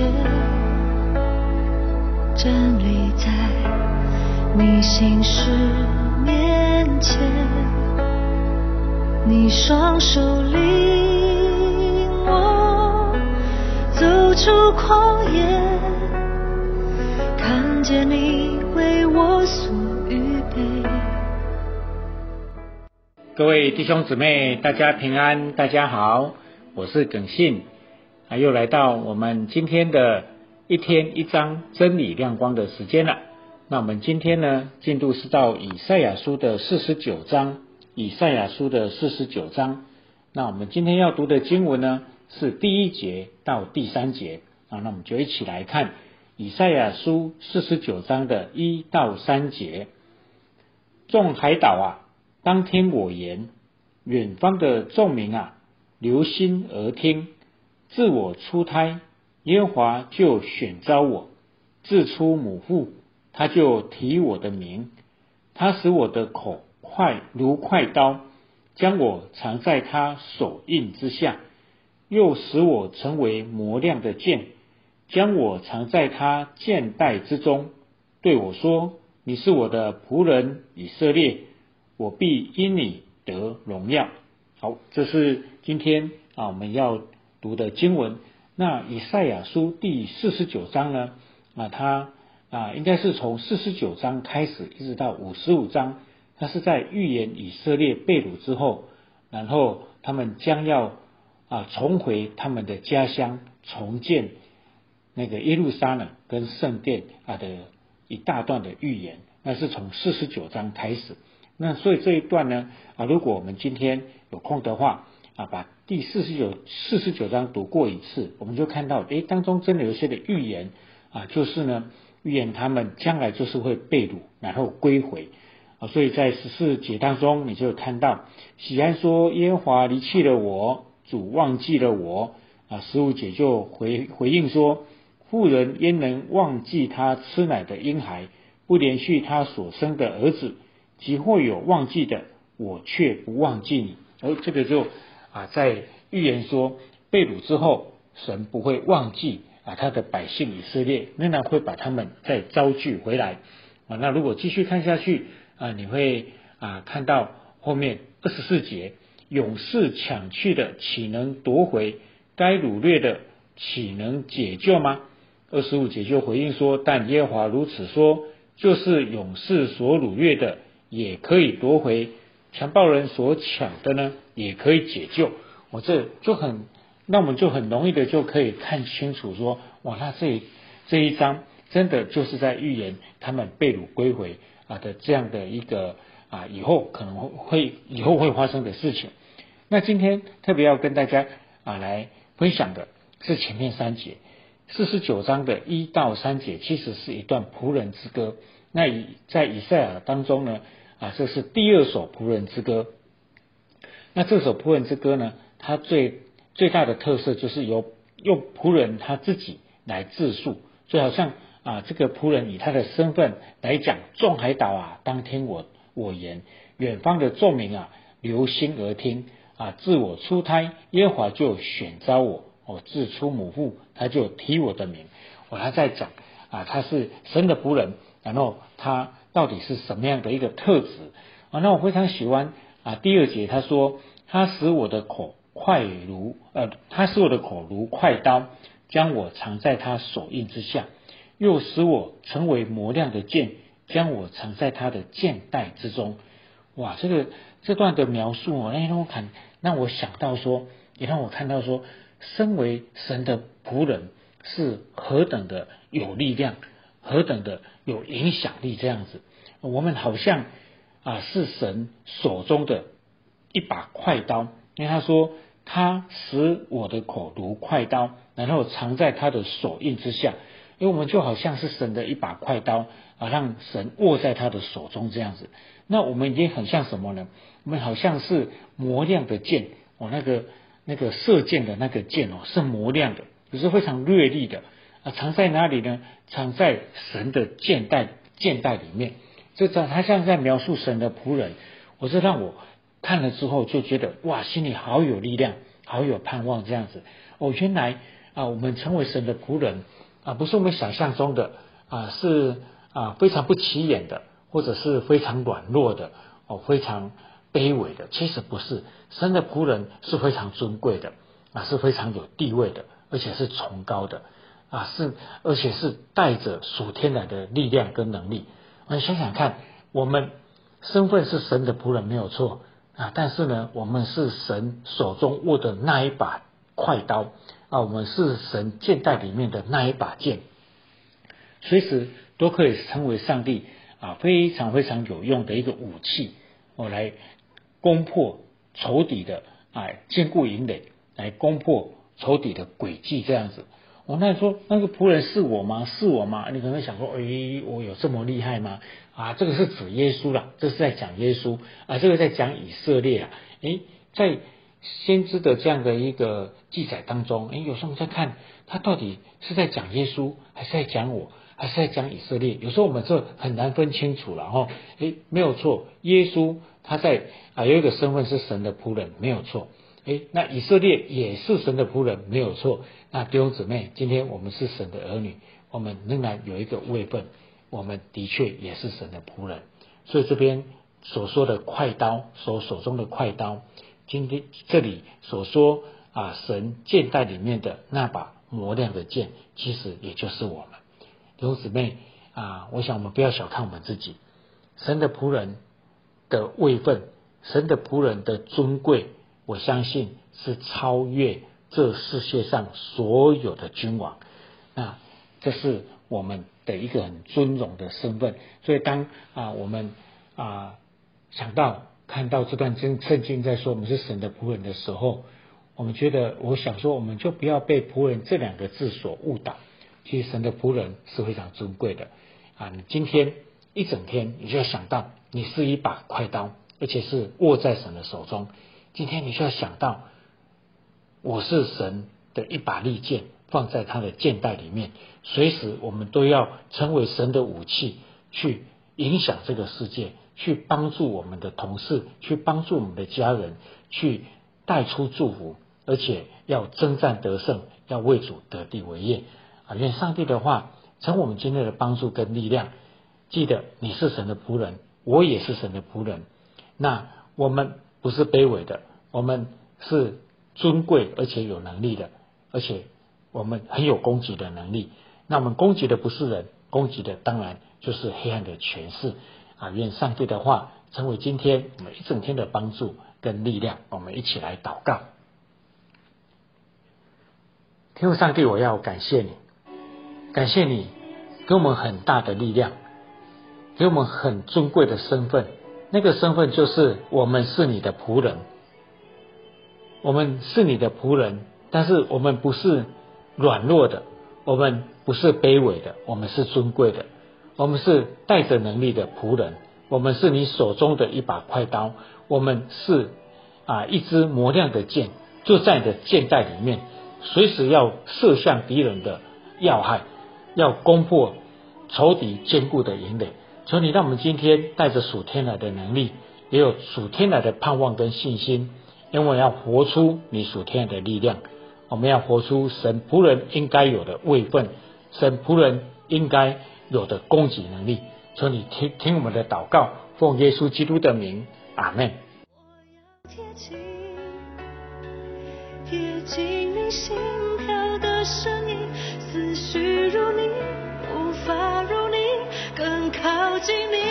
切，站立在你心事面前，你双手领我走出旷野，看见你为我所预备。各位弟兄姊妹，大家平安，大家好，我是耿信，啊，又来到我们今天的一天一章真理亮光的时间了。那我们今天呢，进度是到以赛亚书的四十九章，以赛亚书的四十九章。那我们今天要读的经文呢，是第一节到第三节啊，那我们就一起来看以赛亚书四十九章的一到三节。众海岛啊！当听我言，远方的众民啊，留心而听。自我出胎，耶和华就选召我；自出母腹，他就提我的名。他使我的口快如快刀，将我藏在他手印之下；又使我成为磨亮的剑，将我藏在他剑带之中。对我说：“你是我的仆人以色列。”我必因你得荣耀。好，这是今天啊我们要读的经文。那以赛亚书第四十九章呢？啊，它啊应该是从四十九章开始，一直到五十五章，它是在预言以色列被掳之后，然后他们将要啊重回他们的家乡，重建那个耶路撒冷跟圣殿啊的一大段的预言。那是从四十九章开始。那所以这一段呢啊，如果我们今天有空的话啊，把第四十九四十九章读过一次，我们就看到诶，当中真的有些的预言啊，就是呢预言他们将来就是会被掳，然后归回啊。所以在十四节当中，你就看到喜安说耶和华离弃了我，主忘记了我啊。十五节就回回应说，妇人焉能忘记他吃奶的婴孩，不连续他所生的儿子？即或有忘记的，我却不忘记你。而这个就啊，在预言说被掳之后，神不会忘记啊他的百姓以色列，仍然会把他们再招聚回来啊。那如果继续看下去啊，你会啊看到后面二十四节，勇士抢去的岂能夺回？该掳掠的岂能解救吗？二十五节就回应说：但耶和华如此说，就是勇士所掳掠的。也可以夺回强暴人所抢的呢，也可以解救。我这就很，那我们就很容易的就可以看清楚说，哇，那这这一章真的就是在预言他们被掳归回啊的这样的一个啊以后可能会以后会发生的事情。那今天特别要跟大家啊来分享的是前面三节四十九章的一到三节，其实是一段仆人之歌。那以在以赛亚当中呢？啊，这是第二首仆人之歌。那这首仆人之歌呢，它最最大的特色就是由用仆人他自己来自述，就好像啊，这个仆人以他的身份来讲：众海岛啊，当听我我言；远方的众民啊，留心而听啊。自我出胎，耶和华就选召我；我自出母腹，他就提我的名。我还在讲啊，他是神的仆人，然后他。到底是什么样的一个特质啊？那我非常喜欢啊。第二节他说，他使我的口快如呃，他使我的口如快刀，将我藏在他手印之下，又使我成为磨亮的剑，将我藏在他的剑带之中。哇，这个这段的描述哦，让我看，让我想到说，也让我看到说，身为神的仆人是何等的有力量。何等的有影响力，这样子，我们好像啊是神手中的一把快刀。因为他说他使我的口如快刀，然后藏在他的手印之下。因为我们就好像是神的一把快刀啊，让神握在他的手中这样子。那我们已经很像什么呢？我们好像是磨亮的剑哦，那个那个射箭的那个箭哦，是磨亮的，也是非常锐利的。啊，藏在哪里呢？藏在神的剑带剑带里面。这在他像在描述神的仆人，我是让我看了之后就觉得哇，心里好有力量，好有盼望这样子。哦，原来啊，我们成为神的仆人啊，不是我们想象中的啊，是啊非常不起眼的，或者是非常软弱的哦，非常卑微的。其实不是，神的仆人是非常尊贵的啊，是非常有地位的，而且是崇高的啊，是而且是带着属天来的力量跟能力。我们想想看，我们身份是神的仆人没有错啊，但是呢，我们是神手中握的那一把快刀。啊，我们是神剑袋里面的那一把剑，随时都可以成为上帝啊非常非常有用的一个武器，我来攻破仇敌的啊坚固营垒，来攻破仇敌的诡计这样子。我那说那个仆人是我吗？是我吗？你可能想说，诶，我有这么厉害吗？啊，这个是指耶稣了，这是在讲耶稣啊，这个在讲以色列啊，诶，在。先知的这样的一个记载当中，哎，有时候我们在看他到底是在讲耶稣，还是在讲我，还是在讲以色列？有时候我们这很难分清楚了哈。哎，没有错，耶稣他在啊有一个身份是神的仆人，没有错。哎，那以色列也是神的仆人，没有错。那弟兄姊妹，今天我们是神的儿女，我们仍然有一个位分，我们的确也是神的仆人。所以这边所说的快刀，所手中的快刀。今天这里所说啊，神剑袋里面的那把磨亮的剑，其实也就是我们弟兄姊妹啊。我想我们不要小看我们自己，神的仆人的位分，神的仆人的尊贵，我相信是超越这世界上所有的君王。那这是我们的一个很尊荣的身份。所以当啊我们啊想到。看到这段经圣经在说我们是神的仆人的时候，我们觉得，我想说，我们就不要被仆人这两个字所误导。其实神的仆人是非常尊贵的啊！你今天一整天，你就要想到，你是一把快刀，而且是握在神的手中。今天你就要想到，我是神的一把利剑，放在他的剑袋里面，随时我们都要成为神的武器，去影响这个世界。去帮助我们的同事，去帮助我们的家人，去带出祝福，而且要征战得胜，要为主得地为业啊！愿上帝的话成我们今天的帮助跟力量。记得你是神的仆人，我也是神的仆人。那我们不是卑微的，我们是尊贵而且有能力的，而且我们很有攻击的能力。那我们攻击的不是人，攻击的当然就是黑暗的权势。啊，愿上帝的话成为今天我们一整天的帮助跟力量。我们一起来祷告。天父上帝，我要感谢你，感谢你给我们很大的力量，给我们很尊贵的身份。那个身份就是我们是你的仆人，我们是你的仆人，但是我们不是软弱的，我们不是卑微的，我们是尊贵的。我们是带着能力的仆人，我们是你手中的一把快刀，我们是啊一支磨亮的剑，就在你的剑袋里面，随时要射向敌人的要害，要攻破仇敌坚固的营垒。求你让我们今天带着属天来的能力，也有属天来的盼望跟信心，因为要活出你属天来的力量，我们要活出神仆人应该有的位分，神仆人应该。有的供给能力，求你听听我们的祷告，奉耶稣基督的名，阿门。贴近你心跳的声经历